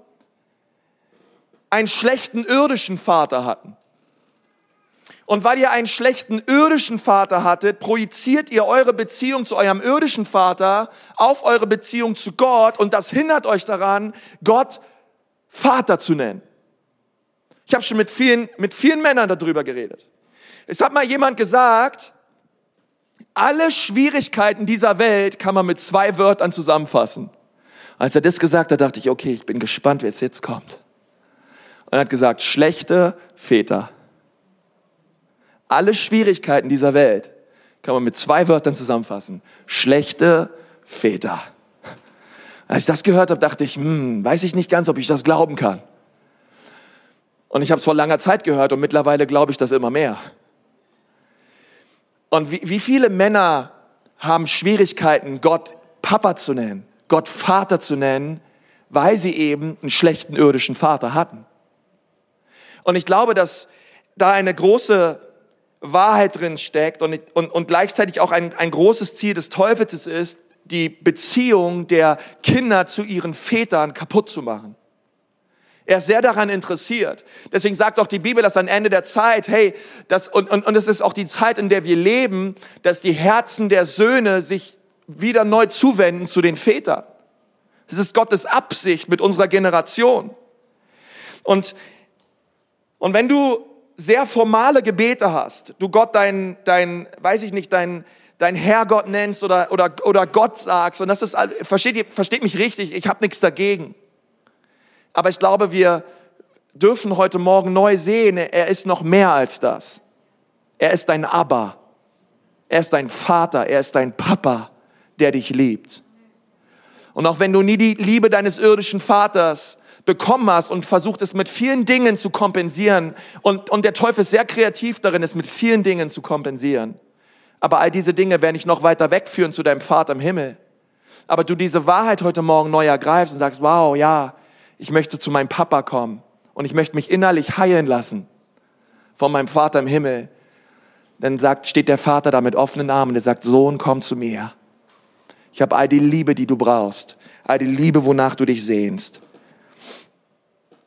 einen schlechten irdischen Vater hatten. Und weil ihr einen schlechten irdischen Vater hattet, projiziert ihr eure Beziehung zu eurem irdischen Vater auf eure Beziehung zu Gott und das hindert euch daran, Gott Vater zu nennen. Ich habe schon mit vielen, mit vielen Männern darüber geredet. Es hat mal jemand gesagt, alle Schwierigkeiten dieser Welt kann man mit zwei Wörtern zusammenfassen. Als er das gesagt hat, dachte ich, okay, ich bin gespannt, wer es jetzt kommt. Und er hat gesagt, schlechte Väter. Alle Schwierigkeiten dieser Welt kann man mit zwei Wörtern zusammenfassen. Schlechte Väter. Als ich das gehört habe, dachte ich, hm, weiß ich nicht ganz, ob ich das glauben kann. Und ich habe es vor langer Zeit gehört und mittlerweile glaube ich das immer mehr. Und wie, wie viele Männer haben Schwierigkeiten, Gott Papa zu nennen, Gott Vater zu nennen, weil sie eben einen schlechten irdischen Vater hatten. Und ich glaube, dass da eine große Wahrheit drin steckt und, und, und gleichzeitig auch ein, ein großes Ziel des Teufels ist, die Beziehung der Kinder zu ihren Vätern kaputt zu machen. Er ist sehr daran interessiert. Deswegen sagt auch die Bibel, dass am Ende der Zeit, hey, das, und, und, und es ist auch die Zeit, in der wir leben, dass die Herzen der Söhne sich wieder neu zuwenden zu den Vätern. Das ist Gottes Absicht mit unserer Generation. Und, und wenn du sehr formale Gebete hast, du Gott dein, dein, weiß ich nicht, dein, dein Herrgott nennst oder, oder, oder Gott sagst, und das ist, versteht, versteht mich richtig, ich habe nichts dagegen. Aber ich glaube, wir dürfen heute Morgen neu sehen, er ist noch mehr als das. Er ist dein Abba. Er ist dein Vater. Er ist dein Papa, der dich liebt. Und auch wenn du nie die Liebe deines irdischen Vaters bekommen hast und versucht es mit vielen Dingen zu kompensieren und, und der Teufel ist sehr kreativ darin, es mit vielen Dingen zu kompensieren. Aber all diese Dinge werden dich noch weiter wegführen zu deinem Vater im Himmel. Aber du diese Wahrheit heute Morgen neu ergreifst und sagst, wow, ja, ich möchte zu meinem Papa kommen und ich möchte mich innerlich heilen lassen von meinem Vater im Himmel, dann sagt, steht der Vater da mit offenen Armen, der sagt, Sohn, komm zu mir. Ich habe all die Liebe, die du brauchst, all die Liebe, wonach du dich sehnst.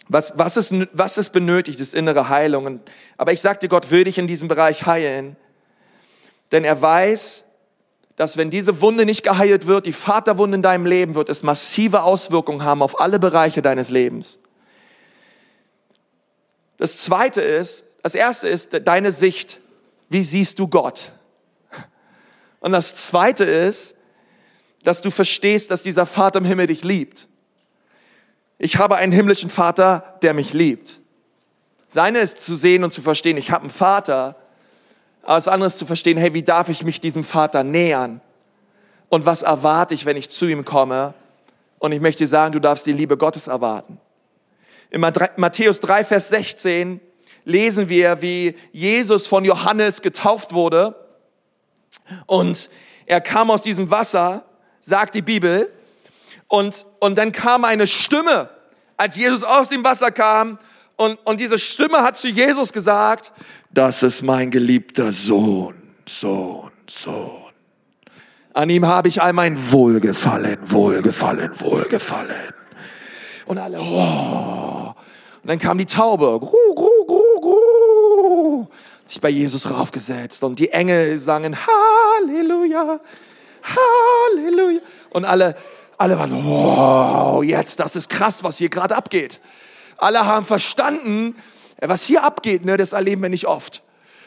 Was, was, ist, was ist benötigt, ist innere Heilung. Aber ich sagte, Gott will dich in diesem Bereich heilen, denn er weiß, dass wenn diese Wunde nicht geheilt wird, die Vaterwunde in deinem Leben, wird es massive Auswirkungen haben auf alle Bereiche deines Lebens. Das zweite ist, das erste ist deine Sicht. Wie siehst du Gott? Und das zweite ist, dass du verstehst, dass dieser Vater im Himmel dich liebt. Ich habe einen himmlischen Vater, der mich liebt. Seine ist zu sehen und zu verstehen, ich habe einen Vater, aber das andere ist zu verstehen, hey, wie darf ich mich diesem Vater nähern? Und was erwarte ich, wenn ich zu ihm komme? Und ich möchte sagen, du darfst die Liebe Gottes erwarten. In Matthäus 3, Vers 16 lesen wir, wie Jesus von Johannes getauft wurde. Und er kam aus diesem Wasser, sagt die Bibel. Und, und dann kam eine Stimme, als Jesus aus dem Wasser kam. Und, und diese Stimme hat zu Jesus gesagt, das ist mein geliebter Sohn, Sohn, Sohn. An ihm habe ich all mein Wohlgefallen, Wohlgefallen, Wohlgefallen. Und alle, oh. Und dann kam die Taube, gru, gru, gru, gru, sich bei Jesus raufgesetzt und die Engel sangen Halleluja, Halleluja. Und alle, alle waren, wow, jetzt, das ist krass, was hier gerade abgeht. Alle haben verstanden, was hier abgeht, ne, das erleben wir nicht oft.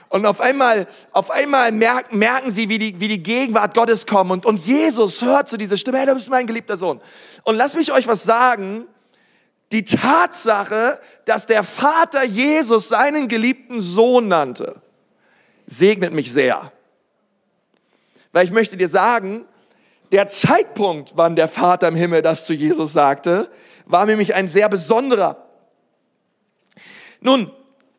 Und auf einmal, auf einmal merken, merken sie, wie die, wie die Gegenwart Gottes kommt. Und, und Jesus hört zu dieser Stimme, hey, du bist mein geliebter Sohn. Und lass mich euch was sagen. Die Tatsache, dass der Vater Jesus seinen geliebten Sohn nannte, segnet mich sehr. Weil ich möchte dir sagen, der Zeitpunkt, wann der Vater im Himmel das zu Jesus sagte, war nämlich ein sehr besonderer. Nun,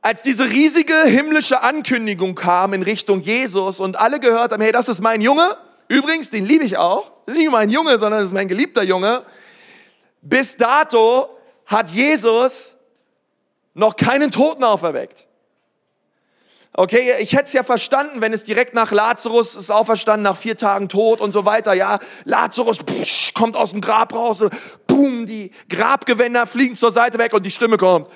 als diese riesige himmlische Ankündigung kam in Richtung Jesus und alle gehört haben, hey, das ist mein Junge, übrigens, den liebe ich auch, das ist nicht mein Junge, sondern das ist mein geliebter Junge, bis dato hat Jesus noch keinen Toten auferweckt. Okay, ich hätte es ja verstanden, wenn es direkt nach Lazarus ist auferstanden, nach vier Tagen tot und so weiter. Ja, Lazarus pff, kommt aus dem Grab raus, boom, die Grabgewänder fliegen zur Seite weg und die Stimme kommt.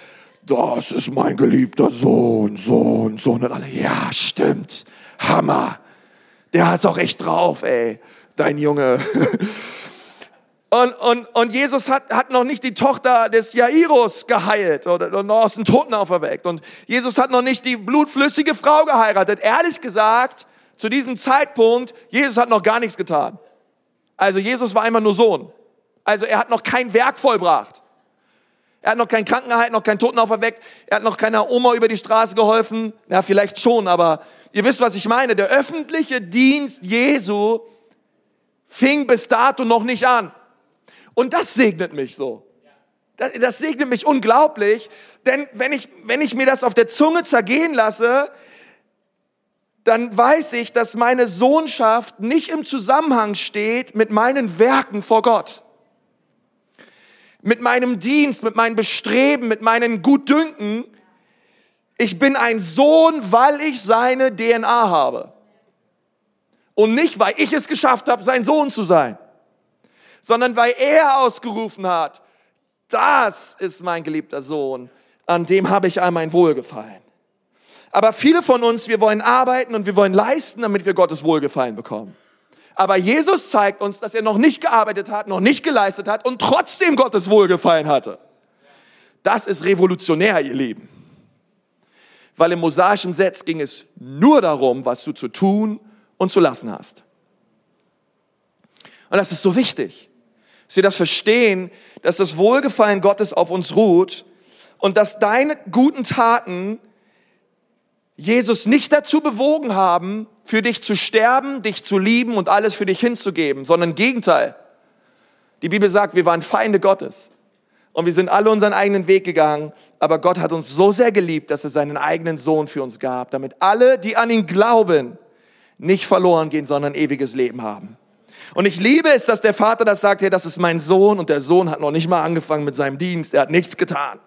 Das ist mein geliebter Sohn, Sohn, Sohn. Und alle, ja, stimmt, Hammer. Der hat's auch echt drauf, ey, dein Junge. [laughs] Und, und, und Jesus hat, hat noch nicht die Tochter des Jairus geheilt oder noch aus den Toten auferweckt. Und Jesus hat noch nicht die blutflüssige Frau geheiratet. Ehrlich gesagt, zu diesem Zeitpunkt, Jesus hat noch gar nichts getan. Also Jesus war immer nur Sohn. Also er hat noch kein Werk vollbracht. Er hat noch keinen Kranken geheilt, noch keinen Toten auferweckt. Er hat noch keiner Oma über die Straße geholfen. Ja, vielleicht schon, aber ihr wisst, was ich meine. Der öffentliche Dienst Jesu fing bis dato noch nicht an. Und das segnet mich so. Das, das segnet mich unglaublich, denn wenn ich, wenn ich mir das auf der Zunge zergehen lasse, dann weiß ich, dass meine Sohnschaft nicht im Zusammenhang steht mit meinen Werken vor Gott. Mit meinem Dienst, mit meinem Bestreben, mit meinen Gutdünken. Ich bin ein Sohn, weil ich seine DNA habe. Und nicht, weil ich es geschafft habe, sein Sohn zu sein sondern weil er ausgerufen hat, das ist mein geliebter Sohn, an dem habe ich all mein Wohlgefallen. Aber viele von uns, wir wollen arbeiten und wir wollen leisten, damit wir Gottes Wohlgefallen bekommen. Aber Jesus zeigt uns, dass er noch nicht gearbeitet hat, noch nicht geleistet hat und trotzdem Gottes Wohlgefallen hatte. Das ist revolutionär, ihr Lieben. Weil im mosaischen Setz ging es nur darum, was du zu tun und zu lassen hast. Und das ist so wichtig dass wir das verstehen, dass das Wohlgefallen Gottes auf uns ruht und dass deine guten Taten Jesus nicht dazu bewogen haben, für dich zu sterben, dich zu lieben und alles für dich hinzugeben, sondern im Gegenteil. Die Bibel sagt, wir waren Feinde Gottes und wir sind alle unseren eigenen Weg gegangen, aber Gott hat uns so sehr geliebt, dass er seinen eigenen Sohn für uns gab, damit alle, die an ihn glauben, nicht verloren gehen, sondern ewiges Leben haben. Und ich liebe es, dass der Vater das sagt, hey, das ist mein Sohn und der Sohn hat noch nicht mal angefangen mit seinem Dienst, er hat nichts getan.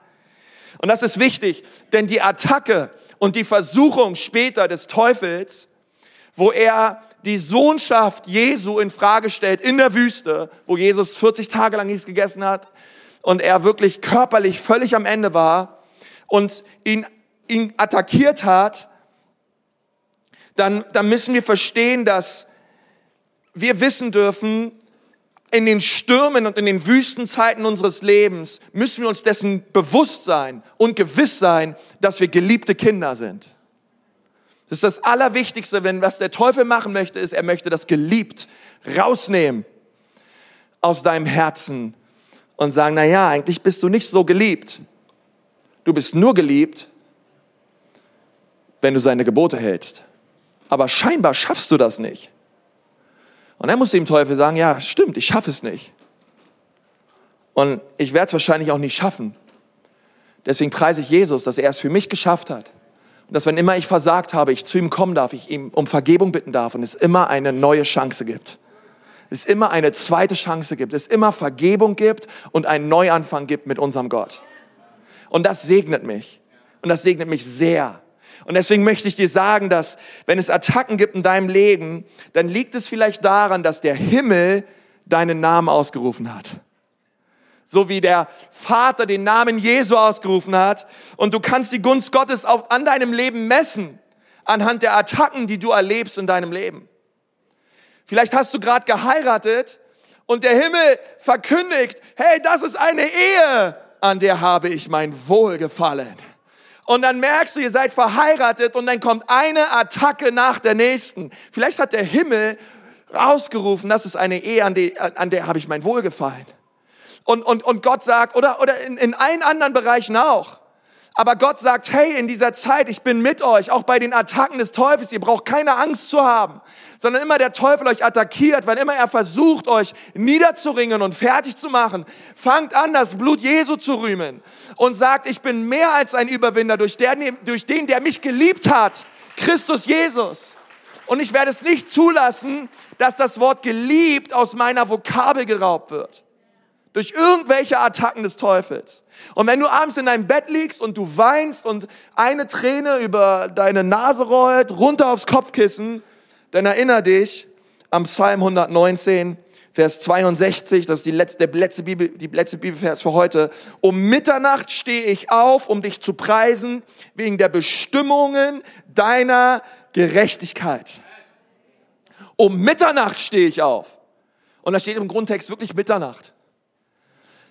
Und das ist wichtig, denn die Attacke und die Versuchung später des Teufels, wo er die Sohnschaft Jesu in Frage stellt in der Wüste, wo Jesus 40 Tage lang nichts gegessen hat und er wirklich körperlich völlig am Ende war und ihn, ihn attackiert hat, dann, dann müssen wir verstehen, dass wir wissen dürfen, in den Stürmen und in den Wüstenzeiten unseres Lebens müssen wir uns dessen bewusst sein und gewiss sein, dass wir geliebte Kinder sind. Das ist das Allerwichtigste, wenn was der Teufel machen möchte, ist, er möchte das geliebt rausnehmen aus deinem Herzen und sagen, na ja, eigentlich bist du nicht so geliebt. Du bist nur geliebt, wenn du seine Gebote hältst. Aber scheinbar schaffst du das nicht. Und dann muss dem Teufel sagen, ja, stimmt, ich schaffe es nicht. Und ich werde es wahrscheinlich auch nicht schaffen. Deswegen preise ich Jesus, dass er es für mich geschafft hat. Dass wenn immer ich versagt habe, ich zu ihm kommen darf, ich ihm um Vergebung bitten darf und es immer eine neue Chance gibt. Es immer eine zweite Chance gibt. Es immer Vergebung gibt und einen Neuanfang gibt mit unserem Gott. Und das segnet mich. Und das segnet mich sehr. Und deswegen möchte ich dir sagen, dass wenn es Attacken gibt in deinem Leben, dann liegt es vielleicht daran, dass der Himmel deinen Namen ausgerufen hat. So wie der Vater den Namen Jesu ausgerufen hat. Und du kannst die Gunst Gottes auf, an deinem Leben messen, anhand der Attacken, die du erlebst in deinem Leben. Vielleicht hast du gerade geheiratet und der Himmel verkündigt, hey, das ist eine Ehe, an der habe ich mein Wohlgefallen. Und dann merkst du, ihr seid verheiratet und dann kommt eine Attacke nach der nächsten. Vielleicht hat der Himmel rausgerufen, das ist eine Ehe, an, die, an der habe ich mein Wohlgefallen. Und, und, und Gott sagt, oder, oder in, in allen anderen Bereichen auch. Aber Gott sagt, hey, in dieser Zeit, ich bin mit euch, auch bei den Attacken des Teufels, ihr braucht keine Angst zu haben, sondern immer der Teufel euch attackiert, wann immer er versucht, euch niederzuringen und fertig zu machen, fangt an, das Blut Jesu zu rühmen und sagt, ich bin mehr als ein Überwinder durch, der, durch den, der mich geliebt hat, Christus Jesus. Und ich werde es nicht zulassen, dass das Wort geliebt aus meiner Vokabel geraubt wird durch irgendwelche Attacken des Teufels. Und wenn du abends in deinem Bett liegst und du weinst und eine Träne über deine Nase rollt, runter aufs Kopfkissen, dann erinnere dich am Psalm 119, Vers 62, das ist die letzte, der letzte Bibel, die letzte Bibelvers für heute. Um Mitternacht stehe ich auf, um dich zu preisen, wegen der Bestimmungen deiner Gerechtigkeit. Um Mitternacht stehe ich auf. Und da steht im Grundtext wirklich Mitternacht.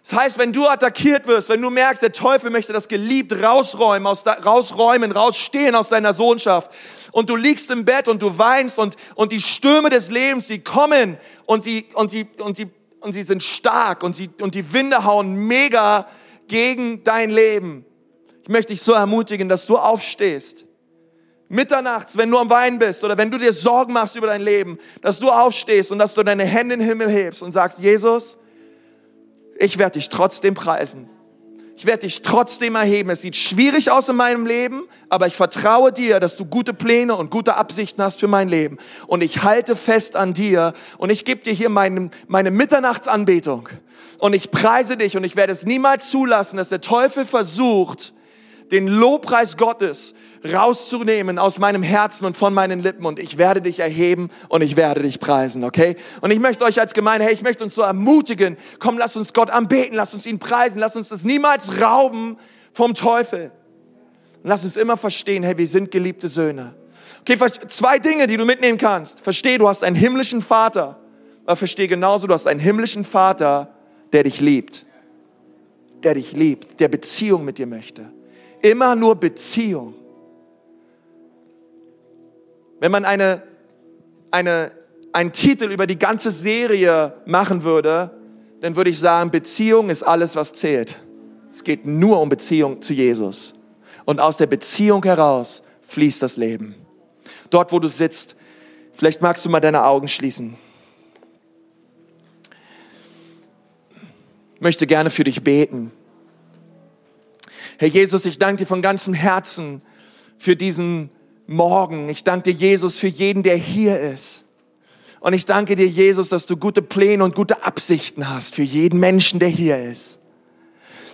Das heißt, wenn du attackiert wirst, wenn du merkst, der Teufel möchte das geliebt rausräumen, aus da, rausräumen, rausstehen aus deiner Sohnschaft und du liegst im Bett und du weinst und, und die Stürme des Lebens, die kommen und sie, und sie, und sie, und sie sind stark und, sie, und die Winde hauen mega gegen dein Leben. Ich möchte dich so ermutigen, dass du aufstehst. Mitternachts, wenn du am Weinen bist oder wenn du dir Sorgen machst über dein Leben, dass du aufstehst und dass du deine Hände in den Himmel hebst und sagst, Jesus, ich werde dich trotzdem preisen. Ich werde dich trotzdem erheben. Es sieht schwierig aus in meinem Leben, aber ich vertraue dir, dass du gute Pläne und gute Absichten hast für mein Leben. Und ich halte fest an dir und ich gebe dir hier meine, meine Mitternachtsanbetung. Und ich preise dich und ich werde es niemals zulassen, dass der Teufel versucht, den Lobpreis Gottes rauszunehmen aus meinem Herzen und von meinen Lippen und ich werde dich erheben und ich werde dich preisen, okay? Und ich möchte euch als Gemeinde, hey, ich möchte uns so ermutigen, komm, lass uns Gott anbeten, lass uns ihn preisen, lass uns das niemals rauben vom Teufel. Und lass uns immer verstehen, hey, wir sind geliebte Söhne. Okay, zwei Dinge, die du mitnehmen kannst. Versteh, du hast einen himmlischen Vater. Aber versteh genauso, du hast einen himmlischen Vater, der dich liebt. Der dich liebt, der Beziehung mit dir möchte. Immer nur Beziehung. Wenn man eine, eine, einen Titel über die ganze Serie machen würde, dann würde ich sagen, Beziehung ist alles, was zählt. Es geht nur um Beziehung zu Jesus. Und aus der Beziehung heraus fließt das Leben. Dort, wo du sitzt, vielleicht magst du mal deine Augen schließen. Ich möchte gerne für dich beten. Herr Jesus, ich danke dir von ganzem Herzen für diesen Morgen. Ich danke dir, Jesus, für jeden, der hier ist. Und ich danke dir, Jesus, dass du gute Pläne und gute Absichten hast für jeden Menschen, der hier ist.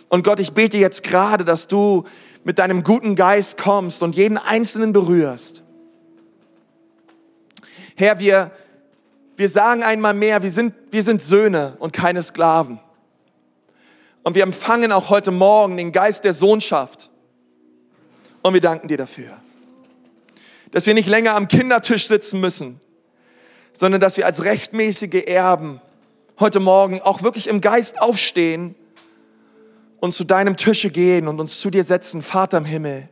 Und Gott, ich bete jetzt gerade, dass du mit deinem guten Geist kommst und jeden Einzelnen berührst. Herr, wir, wir sagen einmal mehr, wir sind, wir sind Söhne und keine Sklaven. Und wir empfangen auch heute Morgen den Geist der Sohnschaft. Und wir danken dir dafür. Dass wir nicht länger am Kindertisch sitzen müssen, sondern dass wir als rechtmäßige Erben heute Morgen auch wirklich im Geist aufstehen und zu deinem Tische gehen und uns zu dir setzen, Vater im Himmel.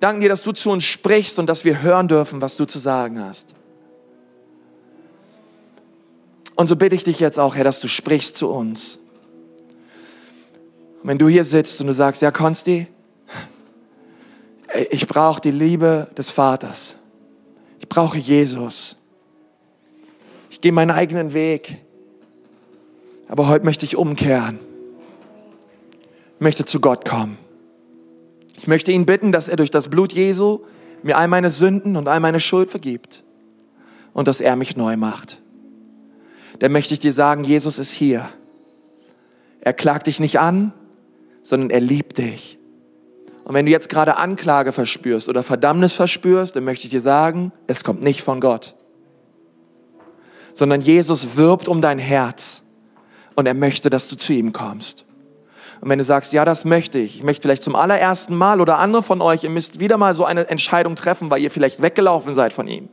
Danken dir, dass du zu uns sprichst und dass wir hören dürfen, was du zu sagen hast. Und so bitte ich dich jetzt auch, Herr, dass du sprichst zu uns. Und wenn du hier sitzt und du sagst, ja, Konsti, ich brauche die Liebe des Vaters. Ich brauche Jesus. Ich gehe meinen eigenen Weg. Aber heute möchte ich umkehren. Ich möchte zu Gott kommen. Ich möchte ihn bitten, dass er durch das Blut Jesu mir all meine Sünden und all meine Schuld vergibt und dass er mich neu macht. Dann möchte ich dir sagen, Jesus ist hier. Er klagt dich nicht an, sondern er liebt dich. Und wenn du jetzt gerade Anklage verspürst oder Verdammnis verspürst, dann möchte ich dir sagen, es kommt nicht von Gott, sondern Jesus wirbt um dein Herz und er möchte, dass du zu ihm kommst. Und wenn du sagst, ja, das möchte ich, ich möchte vielleicht zum allerersten Mal oder andere von euch, ihr müsst wieder mal so eine Entscheidung treffen, weil ihr vielleicht weggelaufen seid von ihm.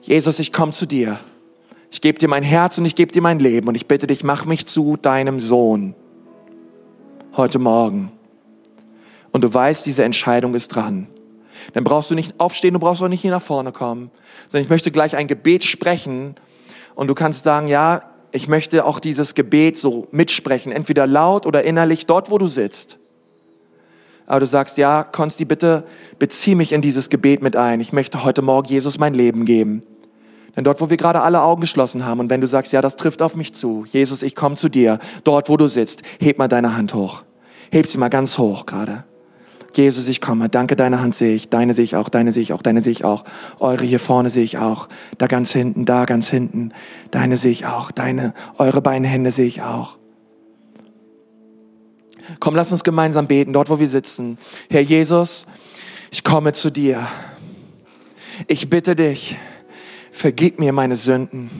Jesus, ich komme zu dir. Ich gebe dir mein Herz und ich gebe dir mein Leben und ich bitte dich, mach mich zu deinem Sohn heute Morgen. Und du weißt, diese Entscheidung ist dran. Dann brauchst du nicht aufstehen, du brauchst auch nicht hier nach vorne kommen, sondern ich möchte gleich ein Gebet sprechen und du kannst sagen, ja, ich möchte auch dieses Gebet so mitsprechen, entweder laut oder innerlich dort, wo du sitzt. aber du sagst, ja, Konsti, bitte bezieh mich in dieses Gebet mit ein. Ich möchte heute Morgen Jesus mein Leben geben. Denn dort, wo wir gerade alle Augen geschlossen haben und wenn du sagst, ja, das trifft auf mich zu, Jesus, ich komme zu dir, dort, wo du sitzt, heb mal deine Hand hoch. Heb sie mal ganz hoch gerade. Jesus, ich komme. Danke, deine Hand sehe ich. Deine sehe ich auch, deine sehe ich auch, deine sehe ich auch. Eure hier vorne sehe ich auch. Da ganz hinten, da ganz hinten. Deine sehe ich auch. Deine, eure beiden Hände sehe ich auch. Komm, lass uns gemeinsam beten, dort, wo wir sitzen. Herr Jesus, ich komme zu dir. Ich bitte dich, vergib mir meine Sünden.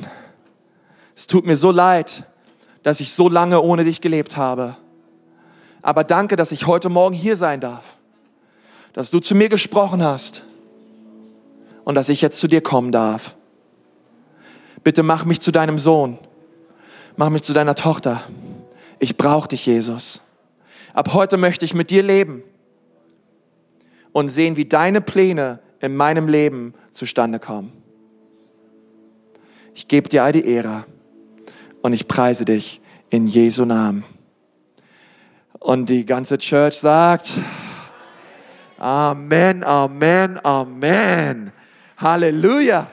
Es tut mir so leid, dass ich so lange ohne dich gelebt habe. Aber danke, dass ich heute Morgen hier sein darf dass du zu mir gesprochen hast und dass ich jetzt zu dir kommen darf. Bitte mach mich zu deinem Sohn, mach mich zu deiner Tochter. Ich brauche dich, Jesus. Ab heute möchte ich mit dir leben und sehen, wie deine Pläne in meinem Leben zustande kommen. Ich gebe dir all die Ehre und ich preise dich in Jesu Namen. Und die ganze Church sagt, Amen, Amen, Amen. Halleluja.